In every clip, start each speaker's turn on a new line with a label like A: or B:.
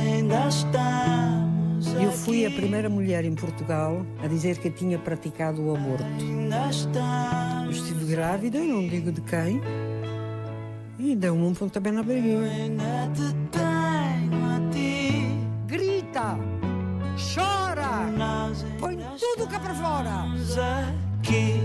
A: ainda estamos.
B: Eu fui a
A: aqui.
B: primeira mulher em Portugal a dizer que tinha praticado o aborto.
A: Ainda
B: Eu
A: estamos.
B: estive grávida, não digo de quem, e deu-me um pontapé na barriga.
A: Ainda te tenho a ti.
B: Grita! Chora!
A: Nós
B: Põe tudo cá para fora!
A: aqui.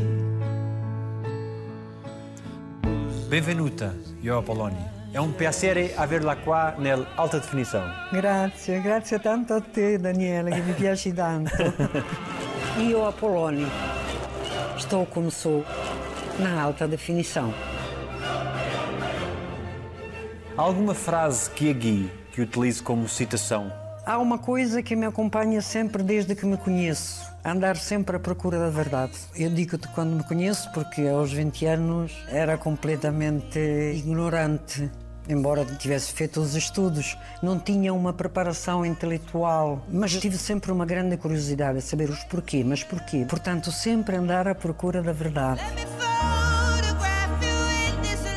C: Benvenuta, io Apoloni. È un piacere averla qua nell'alta definizione.
B: Grazie, grazie tanto a te Daniela, che mi piaci tanto. Io a Poloni estou como sou, na alta definição.
C: Há alguma frase que a guie, que utilize como citação?
B: Há uma coisa que me acompanha sempre desde que me conheço. Andar sempre à procura da verdade. Eu digo-te quando me conheço porque aos 20 anos era completamente ignorante. Embora tivesse feito os estudos, não tinha uma preparação intelectual, mas tive sempre uma grande curiosidade a saber os porquê, mas porquê. Portanto, sempre andar à procura da verdade.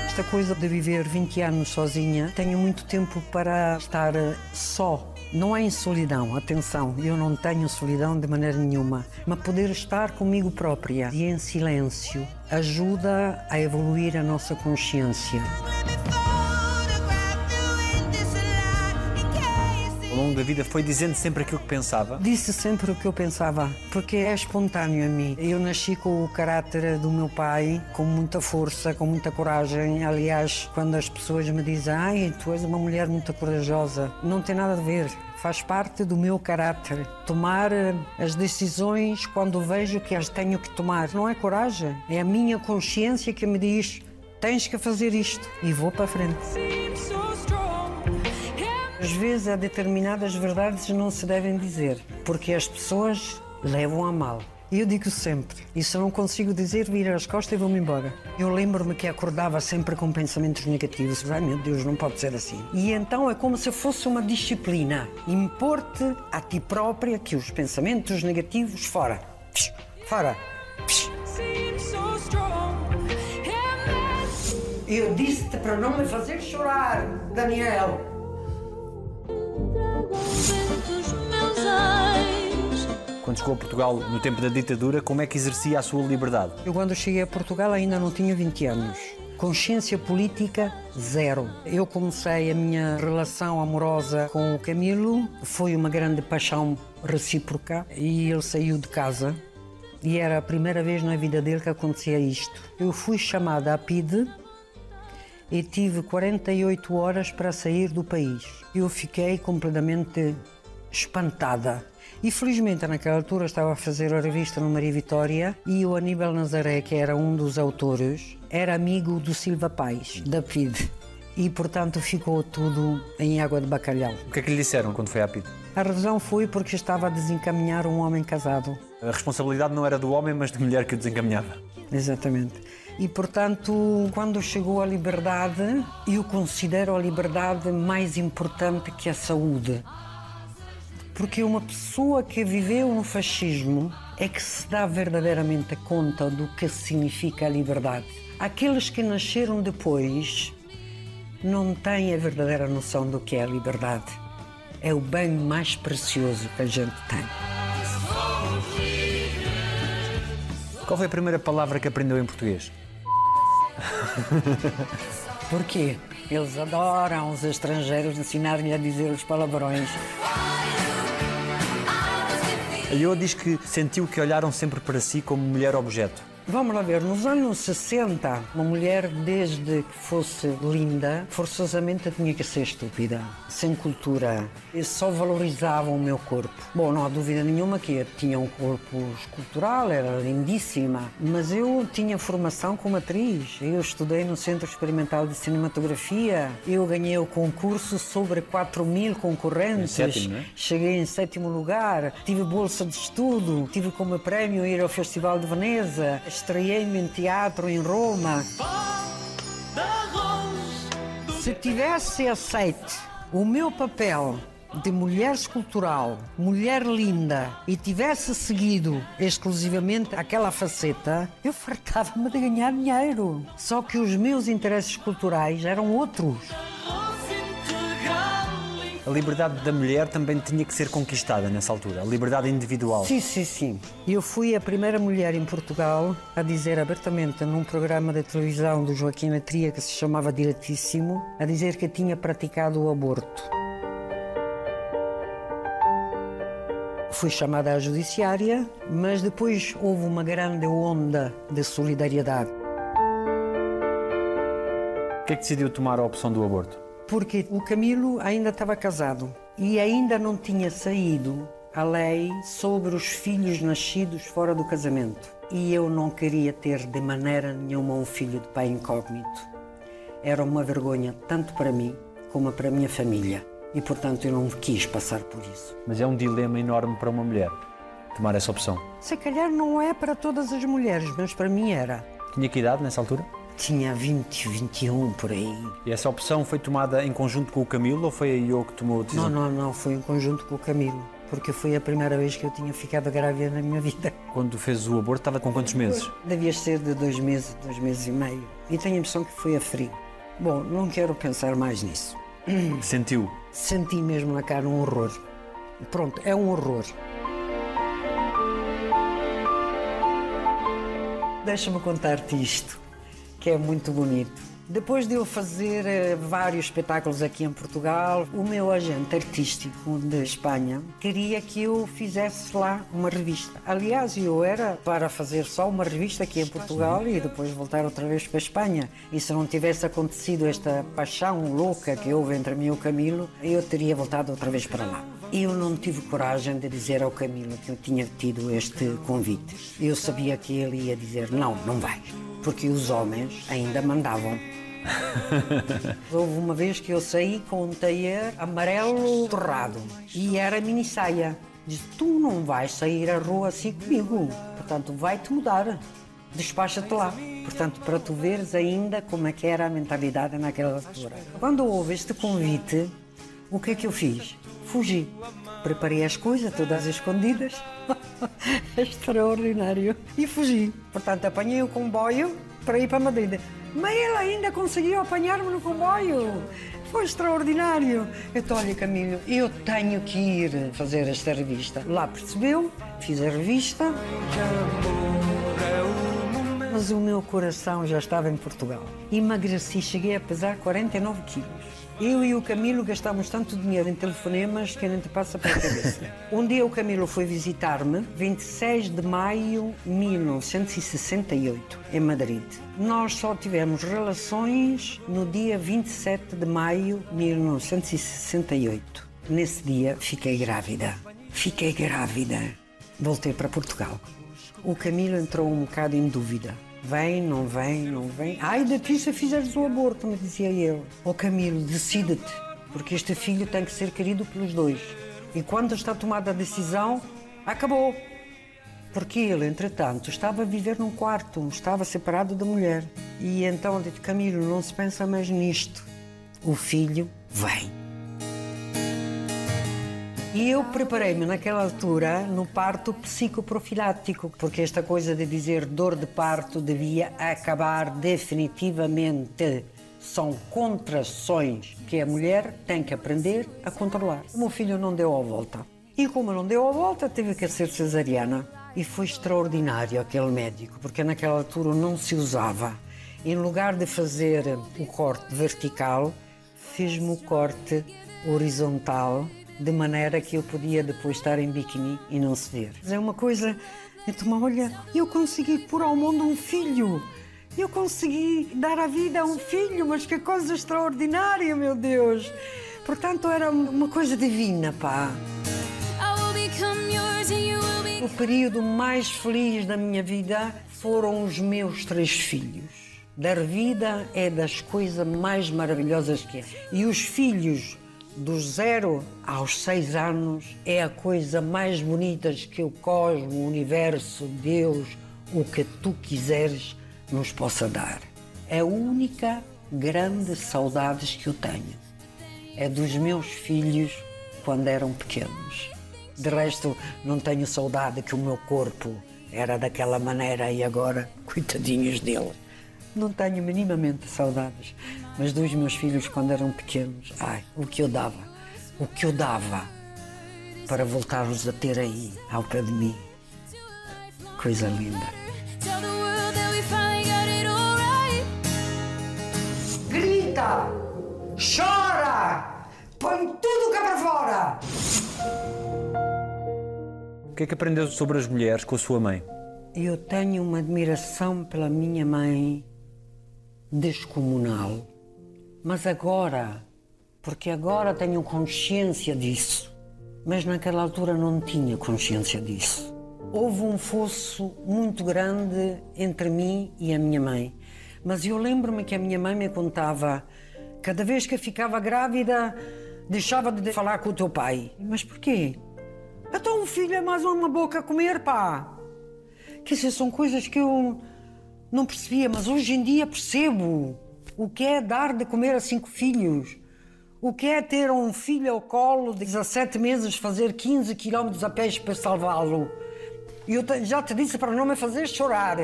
B: Esta coisa de viver 20 anos sozinha, tenho muito tempo para estar só. Não é em solidão, atenção, eu não tenho solidão de maneira nenhuma, mas poder estar comigo própria e em silêncio ajuda a evoluir a nossa consciência.
C: Longo da vida foi dizendo sempre aquilo que pensava?
B: Disse sempre o que eu pensava, porque é espontâneo a mim. Eu nasci com o caráter do meu pai, com muita força, com muita coragem. Aliás, quando as pessoas me dizem, ai, tu és uma mulher muito corajosa, não tem nada a ver. Faz parte do meu caráter. Tomar eh, as decisões quando vejo que as tenho que tomar. Não é coragem, é a minha consciência que me diz, tens que fazer isto. E vou para a frente. Às vezes há determinadas verdades que não se devem dizer, porque as pessoas levam a mal. Eu digo sempre, se eu não consigo dizer, viro as costas e vou-me embora. Eu lembro-me que acordava sempre com pensamentos negativos. Ai meu Deus, não pode ser assim. E então é como se fosse uma disciplina. Impor-te a ti própria que os pensamentos negativos, fora. Psh, Fora. Psh. Eu disse-te para não me fazer chorar, Daniel.
C: Quando chegou a Portugal no tempo da ditadura, como é que exercia a sua liberdade?
B: Eu, quando cheguei a Portugal, ainda não tinha 20 anos. Consciência política, zero. Eu comecei a minha relação amorosa com o Camilo, foi uma grande paixão recíproca e ele saiu de casa. E era a primeira vez na vida dele que acontecia isto. Eu fui chamada à PIDE e tive 48 horas para sair do país. Eu fiquei completamente espantada. E felizmente naquela altura estava a fazer a revista no Maria Vitória e o Aníbal Nazaré, que era um dos autores, era amigo do Silva Paz, da PID. E portanto ficou tudo em água de bacalhau.
C: O que é que lhe disseram quando foi à PID?
B: A razão foi porque estava a desencaminhar um homem casado.
C: A responsabilidade não era do homem, mas da mulher que o desencaminhava.
B: Exatamente. E, portanto, quando chegou a liberdade, eu considero a liberdade mais importante que a saúde. Porque uma pessoa que viveu no fascismo é que se dá verdadeiramente conta do que significa a liberdade. Aqueles que nasceram depois não têm a verdadeira noção do que é a liberdade. É o bem mais precioso que a gente tem.
C: Qual foi a primeira palavra que aprendeu em português?
B: Porquê? Eles adoram os estrangeiros ensinarem-lhe a dizer os palavrões.
C: A Io diz que sentiu que olharam sempre para si como mulher objeto.
B: Vamos lá ver, nos anos 60, uma mulher, desde que fosse linda, forçosamente tinha que ser estúpida, sem cultura. E só valorizavam o meu corpo. Bom, não há dúvida nenhuma que eu tinha um corpo escultural, era lindíssima, mas eu tinha formação como atriz. Eu estudei no Centro Experimental de Cinematografia, eu ganhei o concurso sobre 4 mil concorrentes.
C: Sétimo, não é?
B: Cheguei em sétimo lugar, tive bolsa de estudo, tive como prémio ir ao Festival de Veneza, estreiei-me em teatro em Roma. Se tivesse aceito o meu papel de mulher escultural, mulher linda, e tivesse seguido exclusivamente aquela faceta, eu fartava-me de ganhar dinheiro. Só que os meus interesses culturais eram outros.
C: A liberdade da mulher também tinha que ser conquistada nessa altura, a liberdade individual.
B: Sim, sim, sim. Eu fui a primeira mulher em Portugal a dizer abertamente num programa de televisão do Joaquim Latria que se chamava Diretíssimo, a dizer que tinha praticado o aborto. Fui chamada à judiciária, mas depois houve uma grande onda de solidariedade.
C: Por que é que decidiu tomar a opção do aborto?
B: Porque o Camilo ainda estava casado e ainda não tinha saído a lei sobre os filhos nascidos fora do casamento. E eu não queria ter de maneira nenhuma um filho de pai incógnito. Era uma vergonha tanto para mim como para a minha família. E portanto eu não quis passar por isso.
C: Mas é um dilema enorme para uma mulher tomar essa opção.
B: Se calhar não é para todas as mulheres, mas para mim era.
C: Tinha que idade nessa altura?
B: Tinha 20, 21 por aí.
C: E essa opção foi tomada em conjunto com o Camilo ou foi a Io que tomou a decisão?
B: Não, não, não, foi em conjunto com o Camilo. Porque foi a primeira vez que eu tinha ficado grávida na minha vida.
C: Quando fez o aborto estava com quantos meses?
B: Devia ser de dois meses, dois meses e meio. E tenho a impressão que foi a frio. Bom, não quero pensar mais nisso.
C: Sentiu?
B: Senti mesmo na cara um horror. Pronto, é um horror. Deixa-me contar-te isto, que é muito bonito. Depois de eu fazer eh, vários espetáculos aqui em Portugal, o meu agente artístico de Espanha queria que eu fizesse lá uma revista. Aliás, eu era para fazer só uma revista aqui em Portugal e depois voltar outra vez para a Espanha. E se não tivesse acontecido esta paixão louca que houve entre mim e o Camilo, eu teria voltado outra vez para lá. Eu não tive coragem de dizer ao Camilo que eu tinha tido este convite. Eu sabia que ele ia dizer: não, não vai. Porque os homens ainda mandavam. Houve uma vez que eu saí com um tailleur amarelo torrado e era mini saia. Disse: Tu não vais sair à rua assim comigo, portanto, vai-te mudar. Despacha-te lá. Portanto, para tu veres ainda como é que era a mentalidade naquela altura. Quando houve este convite, o que é que eu fiz? Fugi. Preparei as coisas, todas escondidas. Extraordinário. E fugi. Portanto, apanhei o comboio para ir para Madrid. Mas ele ainda conseguiu apanhar-me no comboio. Foi extraordinário. Eu estou, olha, Camilo, eu tenho que ir fazer esta revista. Lá percebeu, fiz a revista. Mas o meu coração já estava em Portugal. Emagreci, cheguei a pesar 49 quilos. Eu e o Camilo gastámos tanto dinheiro em telefonemas que nem te passa pela cabeça. um dia o Camilo foi visitar-me, 26 de maio de 1968, em Madrid. Nós só tivemos relações no dia 27 de maio de 1968. Nesse dia fiquei grávida. Fiquei grávida. Voltei para Portugal. O Camilo entrou um bocado em dúvida. Vem, não vem, não vem. Ai de ti se fizeres o aborto, me dizia ele. Ó oh, Camilo, decide-te, porque este filho tem que ser querido pelos dois. E quando está tomada a decisão, acabou. Porque ele, entretanto, estava a viver num quarto, estava separado da mulher. E então eu disse, Camilo, não se pensa mais nisto. O filho vem. E eu preparei-me naquela altura no parto psicoprofilático, porque esta coisa de dizer dor de parto devia acabar definitivamente. São contrações que a mulher tem que aprender a controlar. O meu filho não deu a volta. E como não deu a volta, teve que ser cesariana. E foi extraordinário aquele médico, porque naquela altura não se usava. Em lugar de fazer o corte vertical, fez-me o corte horizontal de maneira que eu podia depois estar em biquíni e não se ver. É uma coisa, então, olha, eu consegui pôr ao mundo um filho. Eu consegui dar a vida a um filho, mas que coisa extraordinária, meu Deus. Portanto, era uma coisa divina, pá. O período mais feliz da minha vida foram os meus três filhos. Dar vida é das coisas mais maravilhosas que é. E os filhos dos zero aos seis anos é a coisa mais bonita que o cosmo, o universo, Deus, o que tu quiseres nos possa dar. É a única grande saudades que eu tenho. É dos meus filhos quando eram pequenos. De resto, não tenho saudade que o meu corpo era daquela maneira e agora, coitadinhos dele. Não tenho minimamente saudades, mas dos meus filhos quando eram pequenos, ai, o que eu dava o que eu dava para voltar-vos a ter aí, ao pé de mim. Coisa linda. Grita! Chora! Põe tudo cá para fora!
C: O que é que aprendeu sobre as mulheres com a sua mãe?
B: Eu tenho uma admiração pela minha mãe descomunal. Mas agora, porque agora tenho consciência disso, mas naquela altura não tinha consciência disso. Houve um fosso muito grande entre mim e a minha mãe. Mas eu lembro-me que a minha mãe me contava, cada vez que ficava grávida, deixava de falar com o teu pai. Mas porquê? Então um filho é mais uma boca a comer, pá. Quer dizer, são coisas que eu não percebia, mas hoje em dia percebo o que é dar de comer a cinco filhos. O que é ter um filho ao colo de 17 meses, fazer 15 quilómetros a pé para salvá-lo. E eu já te disse para não me fazer chorar.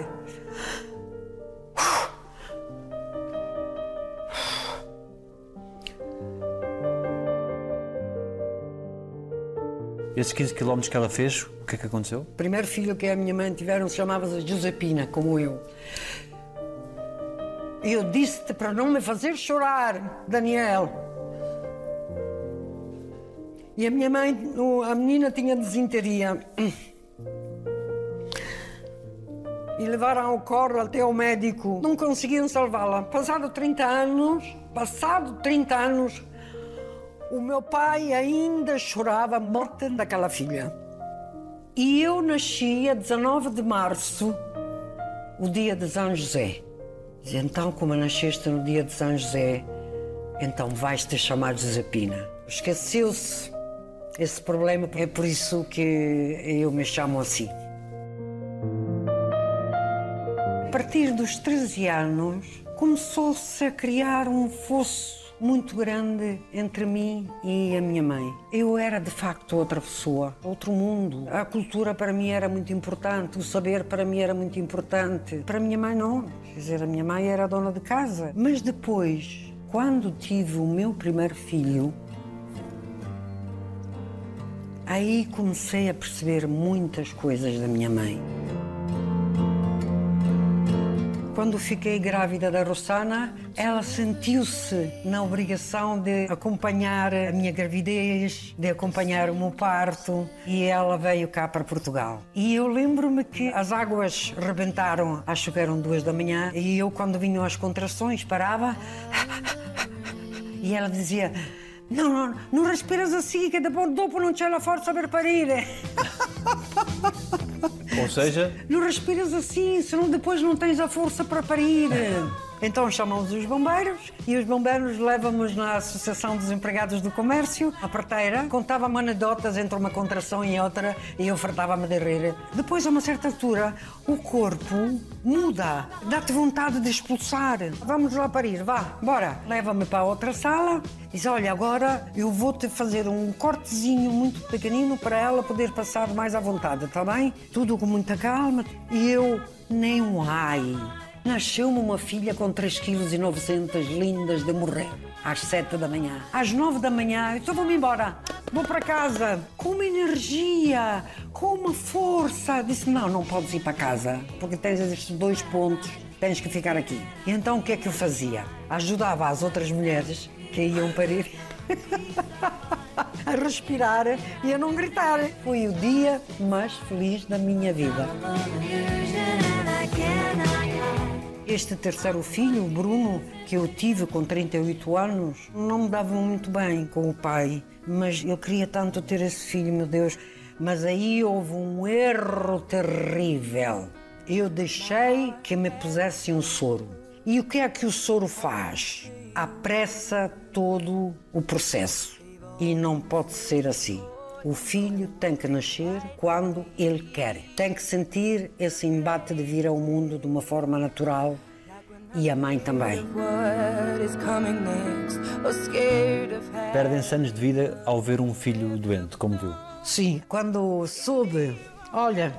C: Esses 15 km que ela fez, o que é que aconteceu?
B: O primeiro filho que a minha mãe tiveram chamava-se Josepina, como eu. E eu disse-te para não me fazer chorar, Daniel. E a minha mãe, a menina tinha desinteria. E levaram ao corpo até ao médico. Não conseguiam salvá-la. Passado 30 anos, passado 30 anos, o meu pai ainda chorava a morte daquela filha. E eu nasci a 19 de março, o dia de São José. Diz, Então, como nasceste no dia de São José, então vais-te chamar Josepina. Esqueceu-se esse problema, é por isso que eu me chamo assim. A partir dos 13 anos, começou-se a criar um fosso muito grande entre mim e a minha mãe. Eu era de facto outra pessoa, outro mundo. A cultura para mim era muito importante, o saber para mim era muito importante. Para a minha mãe não, quer dizer, a minha mãe era dona de casa. Mas depois, quando tive o meu primeiro filho, aí comecei a perceber muitas coisas da minha mãe. Quando fiquei grávida da Rossana, ela sentiu-se na obrigação de acompanhar a minha gravidez, de acompanhar o meu parto, e ela veio cá para Portugal. E eu lembro-me que as águas rebentaram, acho que eram duas da manhã, e eu, quando vinham as contrações, parava e ela dizia: Não, não, não respiras assim, que depois não c'è la forza per parire.
C: Ou seja,
B: Não respiras assim, senão depois não tens a força para parir. Então chamamos os bombeiros e os bombeiros levam-nos na Associação dos Empregados do Comércio. A parteira contava-me anedotas entre uma contração e outra e eu fartava-me de rir. Depois, a uma certa altura, o corpo muda, dá-te vontade de expulsar. Vamos lá parir, vá, bora. Leva-me para outra sala diz: Olha, agora eu vou-te fazer um cortezinho muito pequenino para ela poder passar mais à vontade, está bem? Tudo com muita calma. E eu, nem um ai. Nasceu-me uma filha com 3 kg 900 lindas de morrer. Às 7 da manhã. Às 9 da manhã, então vou-me embora. Vou para casa. Com uma energia, com uma força. Disse, não, não podes ir para casa, porque tens estes dois pontos, tens que ficar aqui. E então o que é que eu fazia? Ajudava as outras mulheres que iam parir a respirar e a não gritar. Foi o dia mais feliz da minha vida. Este terceiro filho, o Bruno, que eu tive com 38 anos, não me dava muito bem com o pai, mas eu queria tanto ter esse filho, meu Deus. Mas aí houve um erro terrível. Eu deixei que me pusesse um soro. E o que é que o soro faz? Apressa todo o processo. E não pode ser assim. O filho tem que nascer quando ele quer. Tem que sentir esse embate de vir ao mundo de uma forma natural e a mãe também.
C: Perdem-se anos de vida ao ver um filho doente, como viu.
B: Sim, quando soube, olha,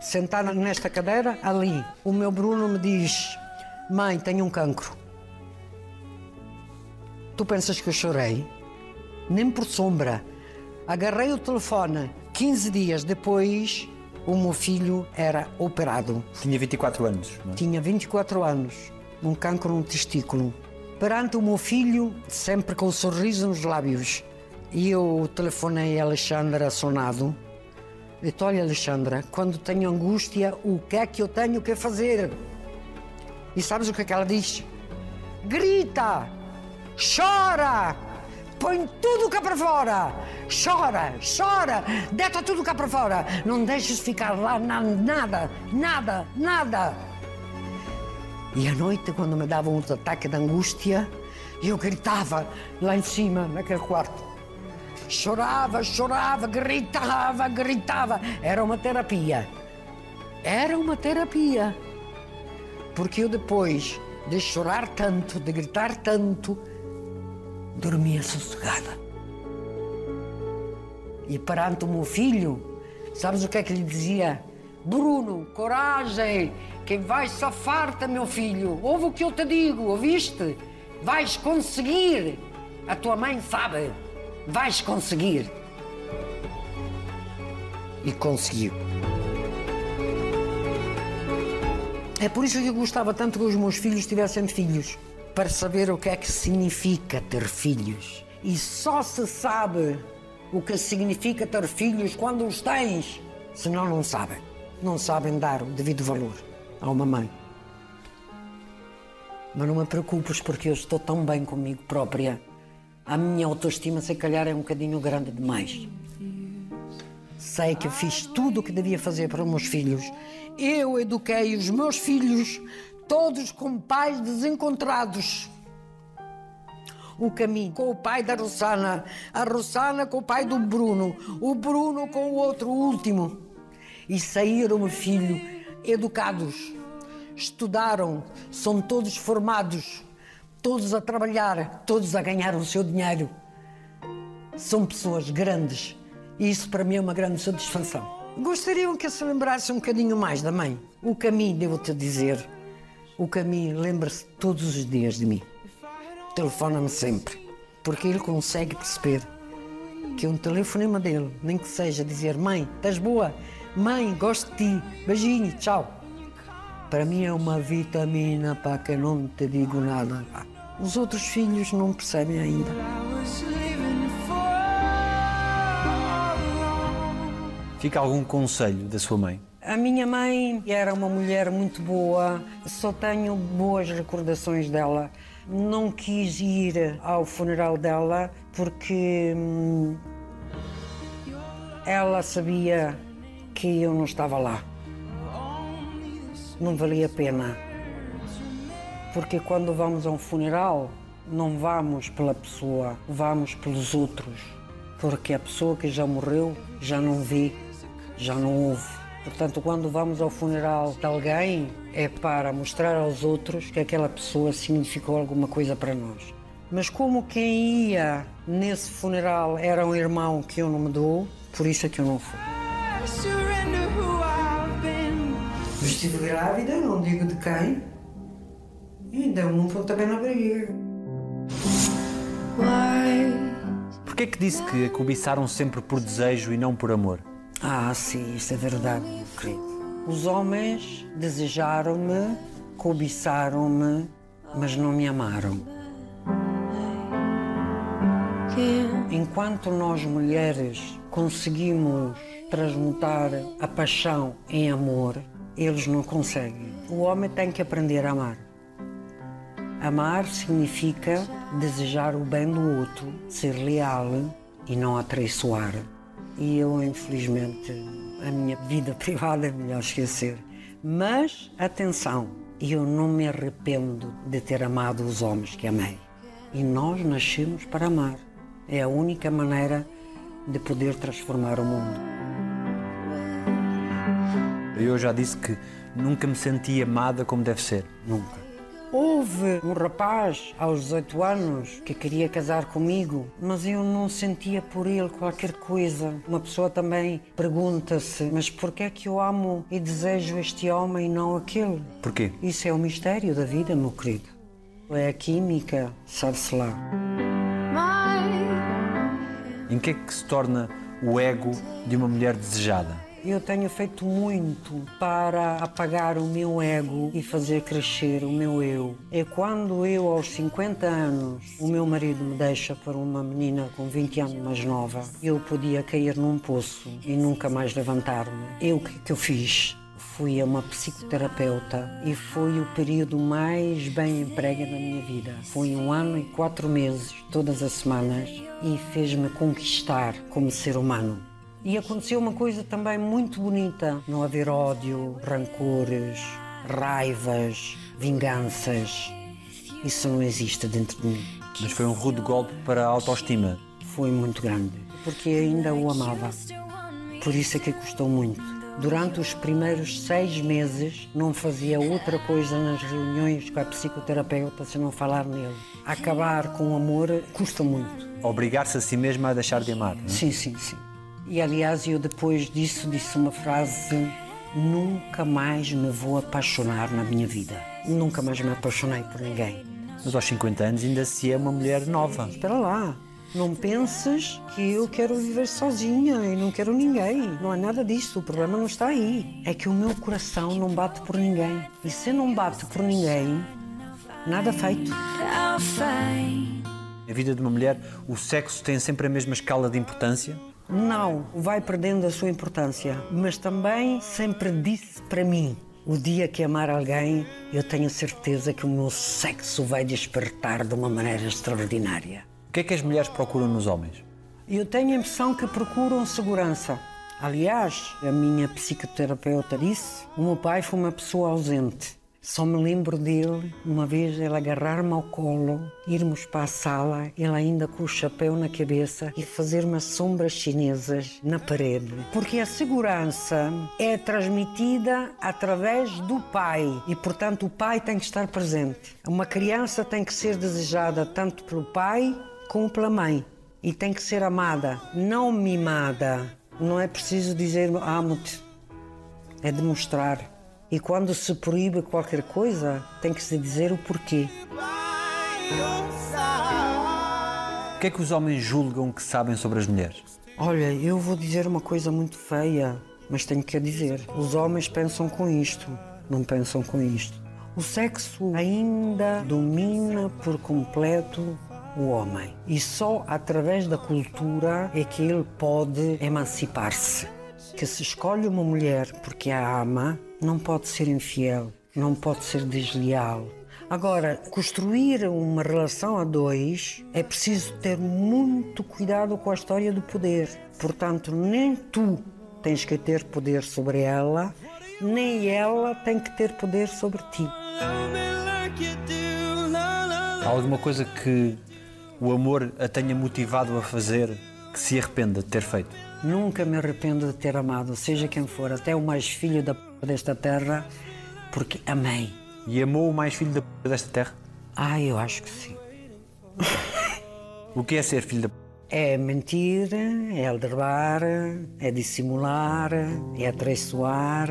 B: sentada nesta cadeira, ali, o meu Bruno me diz: Mãe, tenho um cancro. Tu pensas que eu chorei? nem por sombra. Agarrei o telefone. 15 dias depois, o meu filho era operado.
C: Tinha 24 anos. não é?
B: Tinha 24 anos, um cancro no testículo. Perante o meu filho, sempre com o sorriso nos lábios. E eu telefonei a Alexandra sonado. Disse, olha Alexandra, quando tenho angústia, o que é que eu tenho que fazer? E sabes o que é que ela diz? Grita! Chora! Põe tudo cá para fora! Chora, chora! Deita tudo cá para fora! Não deixes ficar lá na- nada, nada, nada! E à noite, quando me davam os ataques de angústia, eu gritava lá em cima, naquele quarto. Chorava, chorava, gritava, gritava. Era uma terapia. Era uma terapia. Porque eu depois de chorar tanto, de gritar tanto, dormia sossegada. E perante o meu filho, sabes o que é que lhe dizia? Bruno, coragem, que vais safar-te, meu filho. Ouve o que eu te digo, ouviste? Vais conseguir. A tua mãe sabe. Vais conseguir. E conseguiu. É por isso que eu gostava tanto que os meus filhos tivessem filhos. Para saber o que é que significa ter filhos. E só se sabe o que significa ter filhos quando os tens. Senão não sabem. Não sabem dar o devido valor a uma mãe. Mas não me preocupes porque eu estou tão bem comigo própria. A minha autoestima, se calhar, é um bocadinho grande demais. Sei que fiz tudo o que devia fazer para os meus filhos. Eu eduquei os meus filhos, todos com pais desencontrados. O caminho com o pai da Rossana, a Rossana com o pai do Bruno, o Bruno com o outro, o último. E saíram, filho, educados. Estudaram, são todos formados, todos a trabalhar, todos a ganhar o seu dinheiro. São pessoas grandes e isso para mim é uma grande satisfação. Gostariam que se lembrasse um bocadinho mais da mãe. O caminho, devo-te dizer, o caminho lembra-se todos os dias de mim. Telefona-me sempre, porque ele consegue perceber que um telefonema dele, nem que seja dizer mãe, estás boa? Mãe, gosto de ti, beijinho, tchau. Para mim é uma vitamina para que não te digo nada. Os outros filhos não percebem ainda.
C: Fica algum conselho da sua mãe?
B: A minha mãe era uma mulher muito boa, só tenho boas recordações dela. Não quis ir ao funeral dela porque hum, ela sabia que eu não estava lá. Não valia a pena. Porque quando vamos a um funeral, não vamos pela pessoa, vamos pelos outros. Porque a pessoa que já morreu já não vê, já não ouve. Portanto, quando vamos ao funeral de alguém, é para mostrar aos outros que aquela pessoa significou alguma coisa para nós. Mas como quem ia nesse funeral era um irmão que eu não me dou, por isso é que eu não fui. Estive grávida, não digo de quem, e deu-me um pontapé na barriga.
C: Porquê é que disse que a cobiçaram sempre por desejo e não por amor?
B: Ah, sim, isso é verdade, meu querido. Os homens desejaram-me, cobiçaram-me, mas não me amaram. Enquanto nós mulheres conseguimos transmutar a paixão em amor, eles não conseguem. O homem tem que aprender a amar. Amar significa desejar o bem do outro, ser leal e não atraiçoar. E eu, infelizmente, a minha vida privada é melhor esquecer. Mas, atenção, eu não me arrependo de ter amado os homens que amei. E nós nascemos para amar. É a única maneira de poder transformar o mundo.
C: Eu já disse que nunca me senti amada como deve ser.
B: Nunca. Houve um rapaz aos 18 anos que queria casar comigo, mas eu não sentia por ele qualquer coisa. Uma pessoa também pergunta-se: mas por que é que eu amo e desejo este homem e não aquele?
C: Porquê?
B: Isso é o mistério da vida, meu querido. É a química, sabe-se lá.
C: Em que é que se torna o ego de uma mulher desejada?
B: Eu tenho feito muito para apagar o meu ego e fazer crescer o meu eu. É quando eu, aos 50 anos, o meu marido me deixa para uma menina com 20 anos mais nova, eu podia cair num poço e nunca mais levantar-me. Eu, o que, que eu fiz? Fui a uma psicoterapeuta e foi o período mais bem emprega da minha vida. Foi um ano e quatro meses, todas as semanas, e fez-me conquistar como ser humano. E aconteceu uma coisa também muito bonita: não haver ódio, rancores, raivas, vinganças. Isso não existe dentro de mim.
C: Mas foi um rude golpe para a autoestima.
B: Foi muito grande, porque ainda o amava. Por isso é que custou muito. Durante os primeiros seis meses, não fazia outra coisa nas reuniões com a psicoterapeuta se não falar nele. Acabar com o amor custa muito.
C: Obrigar-se a si mesma a deixar de amar. não é?
B: Sim, sim, sim. E aliás, eu depois disso disse uma frase: nunca mais me vou apaixonar na minha vida. Nunca mais me apaixonei por ninguém.
C: Mas aos 50 anos ainda se é uma mulher nova.
B: Espera lá. Não penses que eu quero viver sozinha e não quero ninguém. Não é nada disso. O problema não está aí. É que o meu coração não bate por ninguém. E se não bate por ninguém, nada feito.
C: Na vida de uma mulher, o sexo tem sempre a mesma escala de importância.
B: Não, vai perdendo a sua importância. Mas também sempre disse para mim: o dia que amar alguém, eu tenho certeza que o meu sexo vai despertar de uma maneira extraordinária.
C: O que é que as mulheres procuram nos homens?
B: Eu tenho a impressão que procuram segurança. Aliás, a minha psicoterapeuta disse: o meu pai foi uma pessoa ausente. Só me lembro dele, uma vez ele agarrar-me ao colo, irmos para a sala, ele ainda com o chapéu na cabeça e fazer umas sombras chinesas na parede. Porque a segurança é transmitida através do pai e, portanto, o pai tem que estar presente. Uma criança tem que ser desejada tanto pelo pai como pela mãe e tem que ser amada, não mimada. Não é preciso dizer amo-te, é demonstrar. E quando se proíbe qualquer coisa, tem que se dizer o porquê.
C: O que é que os homens julgam que sabem sobre as mulheres?
B: Olha, eu vou dizer uma coisa muito feia, mas tenho que a dizer. Os homens pensam com isto, não pensam com isto. O sexo ainda domina por completo o homem. E só através da cultura é que ele pode emancipar-se. Que se escolhe uma mulher porque a ama, não pode ser infiel, não pode ser desleal. Agora, construir uma relação a dois é preciso ter muito cuidado com a história do poder. Portanto, nem tu tens que ter poder sobre ela, nem ela tem que ter poder sobre ti.
C: Há alguma coisa que o amor a tenha motivado a fazer que se arrependa de ter feito?
B: Nunca me arrependo de ter amado, seja quem for, até o mais filho da desta terra, porque amei.
C: E amou o mais filho da p desta terra?
B: Ah, eu acho que sim.
C: O que é ser filho da p?
B: É mentir, é aldrabar, é dissimular, é atraiçoar.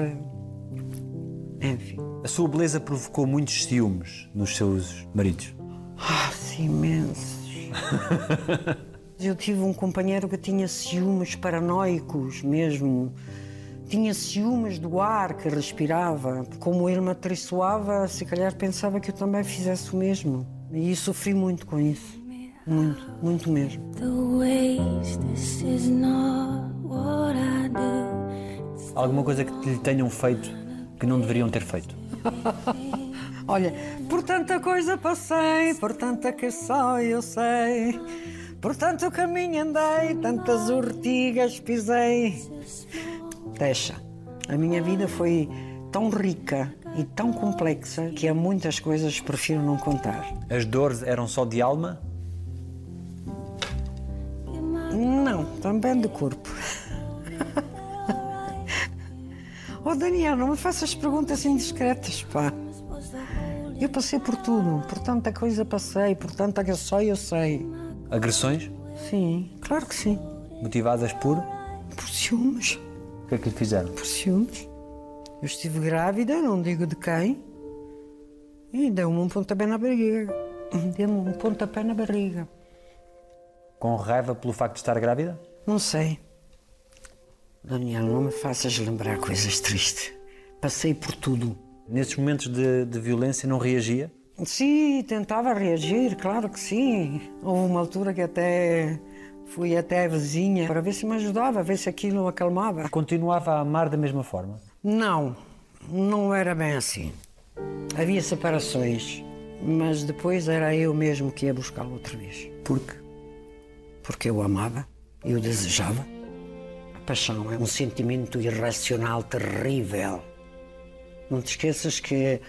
B: Enfim.
C: A sua beleza provocou muitos ciúmes nos seus maridos.
B: Ah, sim, imensos. Eu tive um companheiro que tinha ciúmes paranoicos mesmo. Tinha ciúmes do ar que respirava. Como ele me atraiçoava, se calhar pensava que eu também fizesse o mesmo. E sofri muito com isso. Muito, muito mesmo.
C: Alguma coisa que lhe tenham feito que não deveriam ter feito?
B: Olha, por tanta coisa passei, por tanta que só eu sei. Por tanto caminho andei, tantas ortigas pisei. Deixa. A minha vida foi tão rica e tão complexa que há muitas coisas que prefiro não contar.
C: As dores eram só de alma?
B: Não, também de corpo. Oh Daniel, não me faças perguntas indiscretas, pá. Eu passei por tudo, por tanta coisa passei, por tanta que só eu sei.
C: Agressões?
B: Sim, claro que sim.
C: Motivadas por?
B: Por ciúmes,
C: que é que lhe fizeram?
B: por ciúmes. Eu estive grávida, não digo de quem. Deu-me um pontapé na barriga. Sim. Deu-me um pontapé na barriga.
C: Com raiva pelo facto de estar grávida?
B: Não sei. Daniel, não me faças lembrar coisas tristes. Passei por tudo.
C: Nesses momentos de, de violência não reagia?
B: Sim, tentava reagir, claro que sim. Houve uma altura que até fui até a vizinha para ver se me ajudava, ver se aquilo acalmava.
C: Continuava a amar da mesma forma?
B: Não, não era bem assim. Havia separações, mas depois era eu mesmo que ia buscá-lo outra vez.
C: Por quê?
B: Porque eu amava, eu desejava. A paixão é um sentimento irracional terrível. Não te esqueças que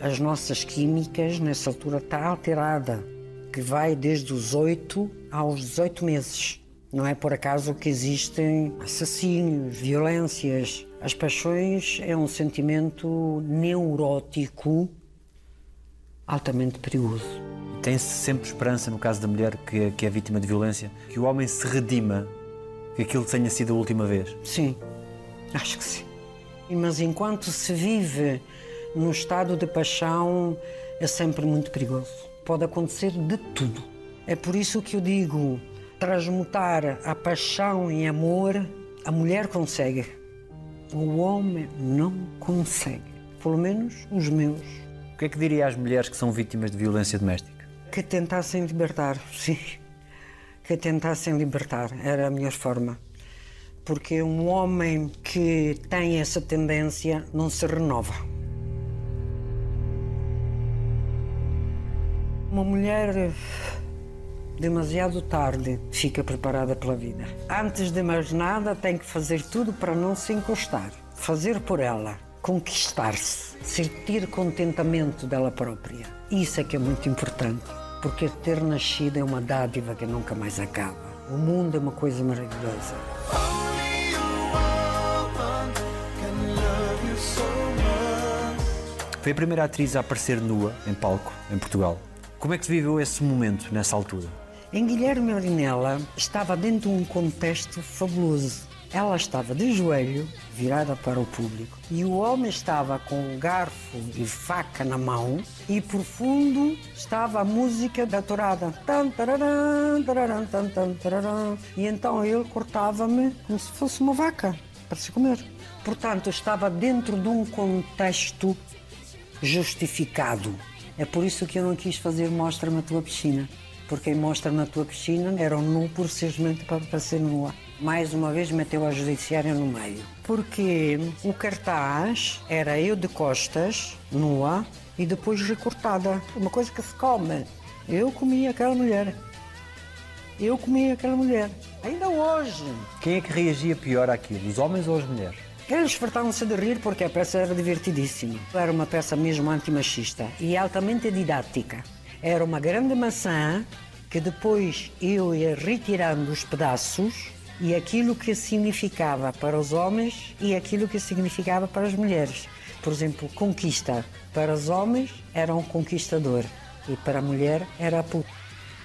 B: as nossas químicas nessa altura está alterada, que vai desde os 8 aos 18 meses. Não é por acaso que existem assassínios, violências. As paixões é um sentimento neurótico altamente perigoso.
C: Tem-se sempre esperança, no caso da mulher que é, que é vítima de violência, que o homem se redima, que aquilo tenha sido a última vez?
B: Sim, acho que sim. Mas enquanto se vive num estado de paixão, é sempre muito perigoso. Pode acontecer de tudo. É por isso que eu digo: transmutar a paixão em amor, a mulher consegue. O homem não consegue. Pelo menos os meus.
C: O que é que diria às mulheres que são vítimas de violência doméstica?
B: Que tentassem libertar, sim. Que tentassem libertar, era a melhor forma. Porque um homem que tem essa tendência não se renova. Uma mulher demasiado tarde fica preparada pela vida. Antes de mais nada, tem que fazer tudo para não se encostar. Fazer por ela, conquistar-se, sentir contentamento dela própria. Isso é que é muito importante, porque ter nascido é uma dádiva que nunca mais acaba. O mundo é uma coisa maravilhosa.
C: Foi a primeira atriz a aparecer nua em palco, em Portugal. Como é que viveu esse momento, nessa altura?
B: Em Guilherme Orinella estava dentro de um contexto fabuloso. Ela estava de joelho, virada para o público, e o homem estava com garfo e faca na mão, e por fundo estava a música da tourada. E então ele cortava-me como se fosse uma vaca para se comer. Portanto, estava dentro de um contexto justificado. É por isso que eu não quis fazer Mostra-me a tua piscina. Porque em Mostra-me a tua piscina era um nu por simplesmente para, para ser nua. Mais uma vez meteu a judiciária no meio. Porque o cartaz era eu de costas, nua, e depois recortada. Uma coisa que se come. Eu comi aquela mulher. Eu comi aquela mulher. Ainda hoje.
C: Quem é que reagia pior àquilo, os homens ou as mulheres?
B: Eles fartavam-se de rir porque a peça era divertidíssima. Era uma peça mesmo antimachista e altamente didática. Era uma grande maçã que depois eu ia retirando os pedaços e aquilo que significava para os homens e aquilo que significava para as mulheres. Por exemplo, conquista. Para os homens era um conquistador e para a mulher era a puta.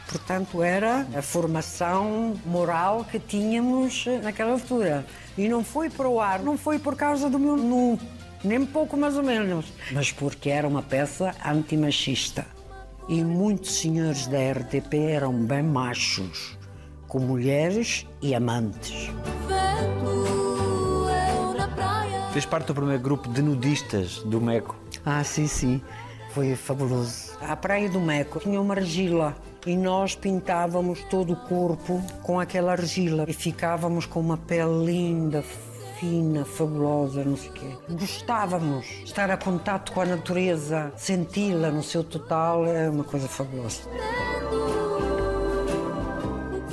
B: Portanto, era a formação moral que tínhamos naquela altura. E não foi para o ar, não foi por causa do meu nu, nem pouco mais ou menos, mas porque era uma peça antimachista. E muitos senhores da RTP eram bem machos, com mulheres e amantes.
C: Fez parte do primeiro grupo de nudistas do MECO.
B: Ah, sim, sim. Foi fabuloso. A Praia do Meco tinha uma argila e nós pintávamos todo o corpo com aquela argila e ficávamos com uma pele linda, fina, fabulosa, não sei o quê. Gostávamos de estar a contato com a natureza, senti-la no seu total, é uma coisa fabulosa.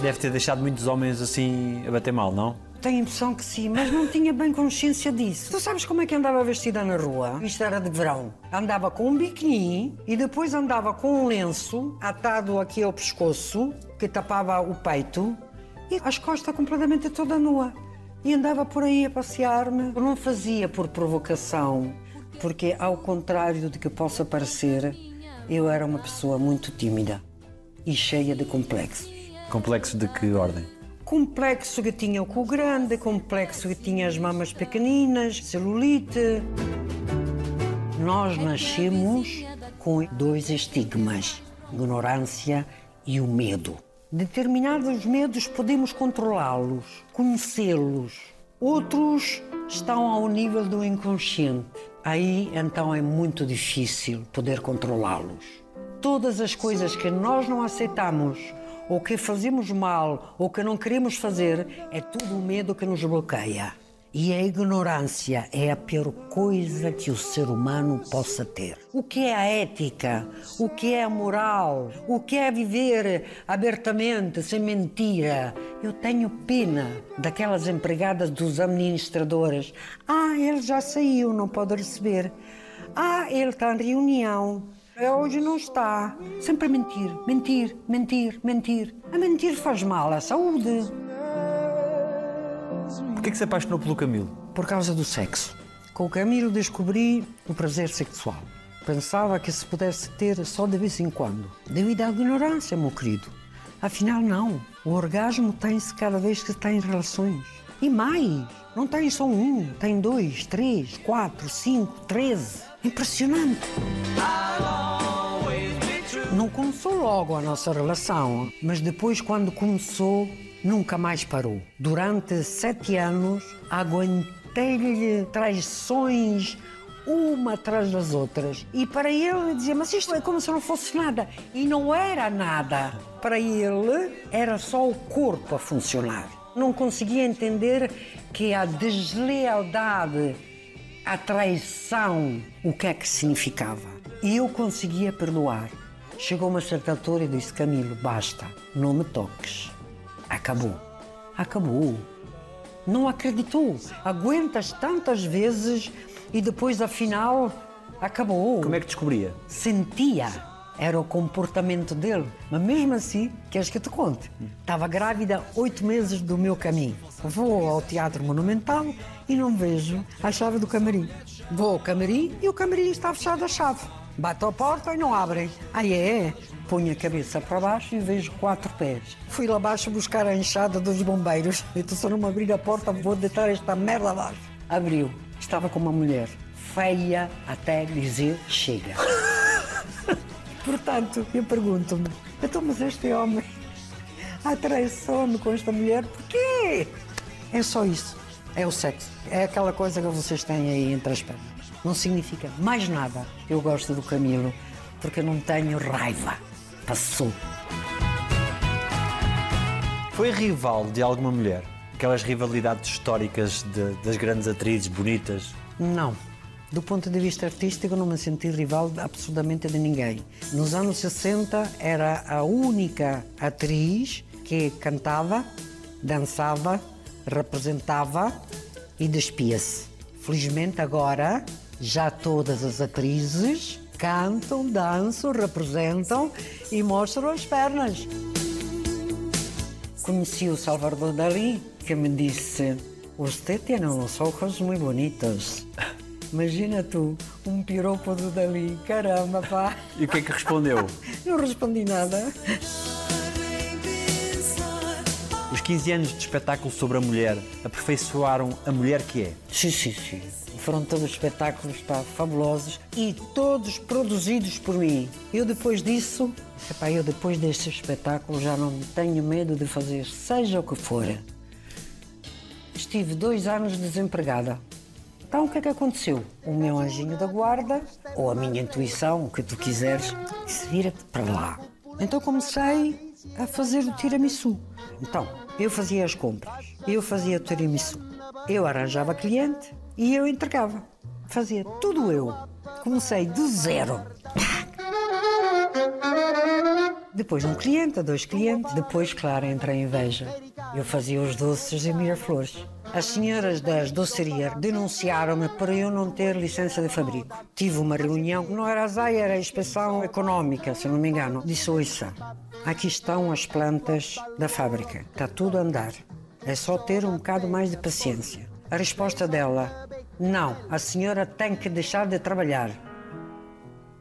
C: Deve ter deixado muitos homens assim a bater mal, não?
B: Tenho a impressão que sim, mas não tinha bem consciência disso. Tu sabes como é que andava vestida na rua? Isto era de verão. Andava com um biquíni e depois andava com um lenço atado aqui ao pescoço, que tapava o peito, e as costas completamente toda nua. E andava por aí a passear-me. Eu não fazia por provocação, porque ao contrário de que possa parecer, eu era uma pessoa muito tímida e cheia de complexos.
C: Complexo de que ordem?
B: Complexo que tinha o cu grande, complexo que tinha as mamas pequeninas, celulite. Nós nascemos com dois estigmas, ignorância e o medo. Determinados medos podemos controlá-los, conhecê-los. Outros estão ao nível do inconsciente. Aí então é muito difícil poder controlá-los. Todas as coisas que nós não aceitamos, ou que fazemos mal, ou que não queremos fazer, é tudo o medo que nos bloqueia. E a ignorância é a pior coisa que o ser humano possa ter. O que é a ética? O que é a moral? O que é viver abertamente, sem mentira? Eu tenho pena daquelas empregadas dos administradores. Ah, ele já saiu, não pode receber. Ah, ele está em reunião. Hoje não está. Sempre a mentir, mentir, mentir, mentir. A mentir faz mal à saúde.
C: Porquê que se apaixonou pelo Camilo?
B: por causa do sexo. Com o Camilo descobri o prazer sexual. Pensava que se pudesse ter só de vez em quando, devido à ignorância, meu querido. Afinal, não. O orgasmo tem-se cada vez que tem relações. E mais, não tem só um, tem dois, três, quatro, cinco, treze. Impressionante. Não começou logo a nossa relação, mas depois, quando começou, nunca mais parou. Durante sete anos, aguentei-lhe traições uma atrás das outras. E para ele, dizia, mas isto é como se não fosse nada. E não era nada. Para ele, era só o corpo a funcionar. Não conseguia entender que a deslealdade, a traição, o que é que significava. E eu conseguia perdoar. Chegou uma certa altura e disse: Camilo, basta, não me toques. Acabou. Acabou. Não acreditou. Aguentas tantas vezes e depois, afinal, acabou.
C: Como é que descobria?
B: Sentia. Era o comportamento dele. Mas mesmo assim, queres que eu te conte? Estava grávida oito meses do meu caminho. Vou ao Teatro Monumental e não vejo a chave do camarim. Vou ao camarim e o camarim está fechado a chave. Bato à porta e não abrem. Aí é, ponho a cabeça para baixo e vejo quatro pés. Fui lá abaixo buscar a enxada dos bombeiros. Então, eu não me abrir a porta, vou deitar esta merda abaixo. Abriu. Estava com uma mulher feia até dizer chega. Portanto, eu pergunto-me, então, mas este homem atraiçou-me com esta mulher, porquê? É só isso. É o sexo. É aquela coisa que vocês têm aí entre as pernas. Não significa mais nada. Eu gosto do Camilo porque eu não tenho raiva. Passou.
C: Foi rival de alguma mulher? Aquelas rivalidades históricas de- das grandes atrizes bonitas?
B: Não. Do ponto de vista artístico, não me senti rival absolutamente de ninguém. Nos anos 60, era a única atriz que cantava, dançava, representava e despia-se. Felizmente, agora, já todas as atrizes cantam, dançam, representam e mostram as pernas. Conheci o Salvador Dalí, que me disse: Você tem uns ojos muito bonitos. Imagina tu, um piropo do Dalí. Caramba, pá.
C: E o que é que respondeu?
B: Não respondi nada.
C: Os 15 anos de espetáculo sobre a mulher aperfeiçoaram a mulher que é.
B: Sim, sim, sim. Foram todos espetáculos pá, fabulosos e todos produzidos por mim. Eu depois disso, disse, pá, eu depois deste espetáculo já não tenho medo de fazer seja o que for. Estive dois anos desempregada. Então o que é que aconteceu? O meu anjinho da guarda, ou a minha intuição, o que tu quiseres, disse vira-te para lá. Então comecei a fazer o tiramisu. Então, eu fazia as compras, eu fazia o tiramisu, eu arranjava cliente e eu entregava. Fazia tudo eu. Comecei do zero. Depois um cliente, dois clientes, depois, claro, entra a inveja. Eu fazia os doces em Miraflores. As senhoras das docerias denunciaram-me por eu não ter licença de fabrico. Tive uma reunião, não era a ZAI, era a inspeção económica, se não me engano. Disse, ouça, aqui estão as plantas da fábrica. Está tudo a andar. É só ter um bocado mais de paciência. A resposta dela, não, a senhora tem que deixar de trabalhar.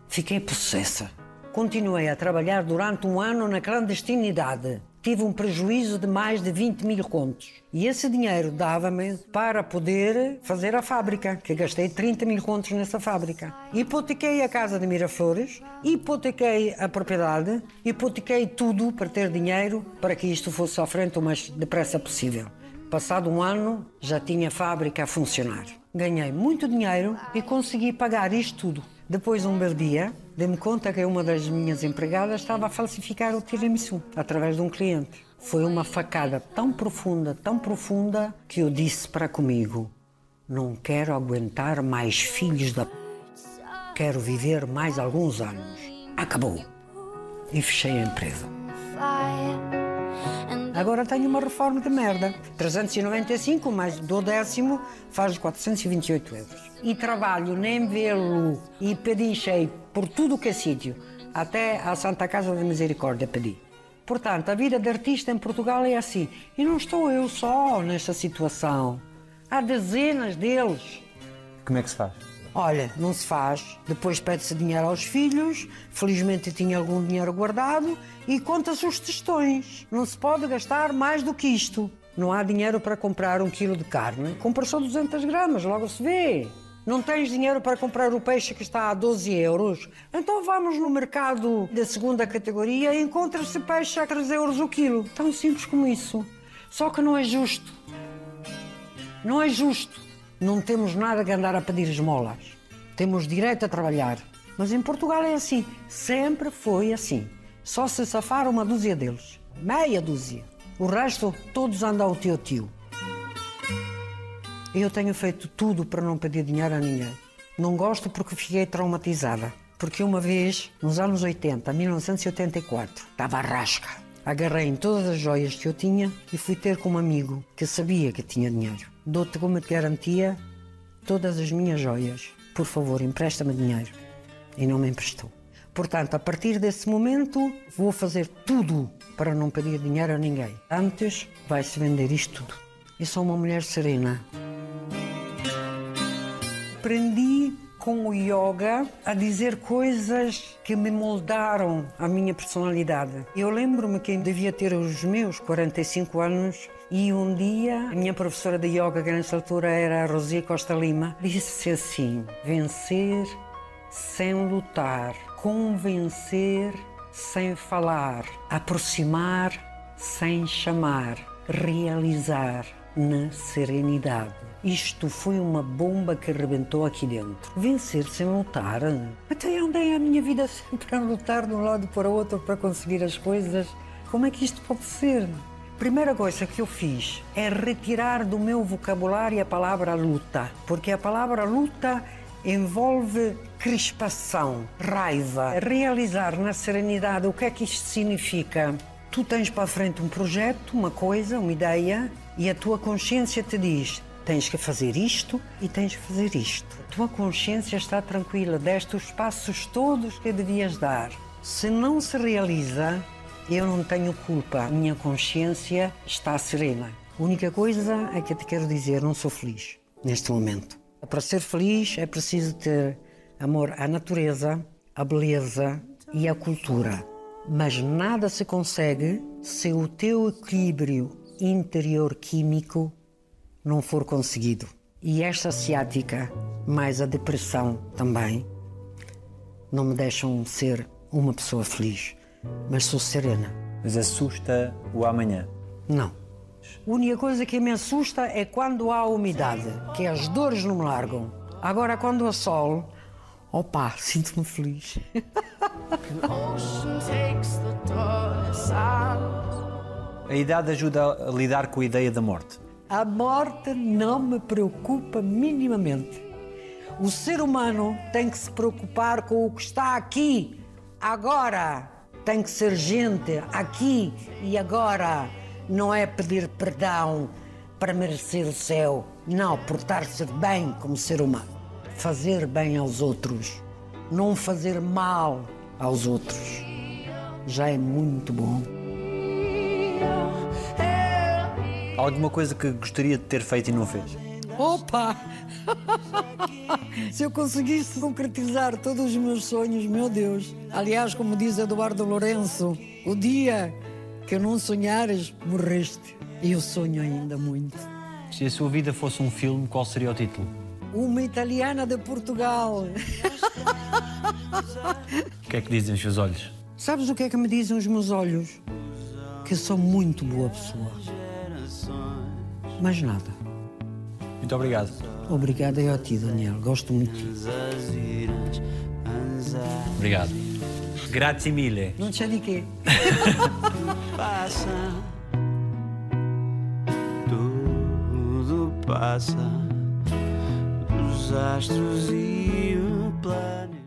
B: Fiquei possessa. Continuei a trabalhar durante um ano na clandestinidade. tive um prejuízo de mais de 20 mil contos. E esse dinheiro dava-me para poder fazer a fábrica, que gastei 30 mil contos nessa fábrica. Hipotequei a casa de Miraflores, hipotequei a propriedade, hipotequei tudo para ter dinheiro para que isto fosse à frente o mais depressa possível. Passado um ano, já tinha a fábrica a funcionar. Ganhei muito dinheiro e consegui pagar isto tudo. Depois, um belo dia, dei-me conta que uma das minhas empregadas estava a falsificar o tiramisu através de um cliente. Foi uma facada tão profunda, tão profunda, que eu disse para comigo: Não quero aguentar mais filhos da. p***. Quero viver mais alguns anos. Acabou. E fechei a empresa. Agora tenho uma reforma de merda. 395 mais do décimo faz 428 euros. E trabalho nem vê-lo e pedinchei por tudo o que é sítio. Até à Santa Casa da Misericórdia pedi. Portanto, a vida de artista em Portugal é assim. E não estou eu só nesta situação. Há dezenas deles.
C: Como é que se faz?
B: Olha, não se faz. Depois pede-se dinheiro aos filhos. Felizmente tinha algum dinheiro guardado e conta-se os testões. Não se pode gastar mais do que isto. Não há dinheiro para comprar um quilo de carne. Compra só 200 gramas, logo se vê. Não tens dinheiro para comprar o peixe que está a 12 euros? Então vamos no mercado da segunda categoria e encontra-se peixe a 3 euros o quilo. Tão simples como isso. Só que não é justo. Não é justo. Não temos nada que andar a pedir esmolas. Temos direito a trabalhar. Mas em Portugal é assim. Sempre foi assim. Só se safaram uma dúzia deles. Meia dúzia. O resto, todos andam ao tio-tio. Eu tenho feito tudo para não pedir dinheiro a ninguém. Não gosto porque fiquei traumatizada. Porque uma vez, nos anos 80, 1984, estava a rasca. Agarrei em todas as joias que eu tinha e fui ter com um amigo que sabia que tinha dinheiro. Dou-te como te garantia todas as minhas joias. Por favor, empresta-me dinheiro. E não me emprestou. Portanto, a partir desse momento, vou fazer tudo para não pedir dinheiro a ninguém. Antes, vai-se vender isto tudo. Eu sou uma mulher serena. Aprendi com o yoga a dizer coisas que me moldaram a minha personalidade. Eu lembro-me que devia ter os meus 45 anos e um dia a minha professora de yoga, que nessa altura era a Rosia Costa Lima, disse assim: vencer sem lutar, convencer sem falar, aproximar sem chamar, realizar na serenidade. Isto foi uma bomba que arrebentou aqui dentro. Vencer sem lutar. Até andei a minha vida sempre a lutar de um lado para o outro para conseguir as coisas. Como é que isto pode ser? Primeira coisa que eu fiz é retirar do meu vocabulário a palavra luta, porque a palavra luta envolve crispação, raiva. Realizar na serenidade o que é que isto significa? Tu tens para frente um projeto, uma coisa, uma ideia, e a tua consciência te diz: tens que fazer isto e tens que fazer isto. A tua consciência está tranquila, deste os passos todos que devias dar. Se não se realiza, eu não tenho culpa, minha consciência está serena. A única coisa é que eu te quero dizer: não sou feliz neste momento. Para ser feliz é preciso ter amor à natureza, à beleza e à cultura. Mas nada se consegue se o teu equilíbrio interior químico não for conseguido. E esta ciática, mais a depressão também, não me deixam ser uma pessoa feliz, mas sou serena.
C: Mas assusta o amanhã.
B: Não. A única coisa que me assusta é quando há umidade, que as dores não me largam. Agora, quando há sol, opa, sinto-me feliz.
C: A idade ajuda a lidar com a ideia da morte.
B: A morte não me preocupa minimamente. O ser humano tem que se preocupar com o que está aqui, agora. Tem que ser gente aqui e agora. Não é pedir perdão para merecer o céu. Não, portar-se bem como ser humano. Fazer bem aos outros. Não fazer mal aos outros. Já é muito bom.
C: Alguma coisa que gostaria de ter feito e não fez?
B: Opa! Se eu conseguisse concretizar todos os meus sonhos, meu Deus. Aliás, como diz Eduardo Lourenço, o dia que não sonhares, morreste. E eu sonho ainda muito.
C: Se a sua vida fosse um filme, qual seria o título?
B: Uma italiana de Portugal.
C: O que é que dizem os seus olhos?
B: Sabes o que é que me dizem os meus olhos? Que eu sou muito boa pessoa. Mais nada.
C: Muito obrigado.
B: Obrigada eu a ti, Daniel. Gosto muito de ti.
C: Obrigado. Grazie mille.
B: Não sei de quê.
A: passa, tudo passa, os astros e o planeta.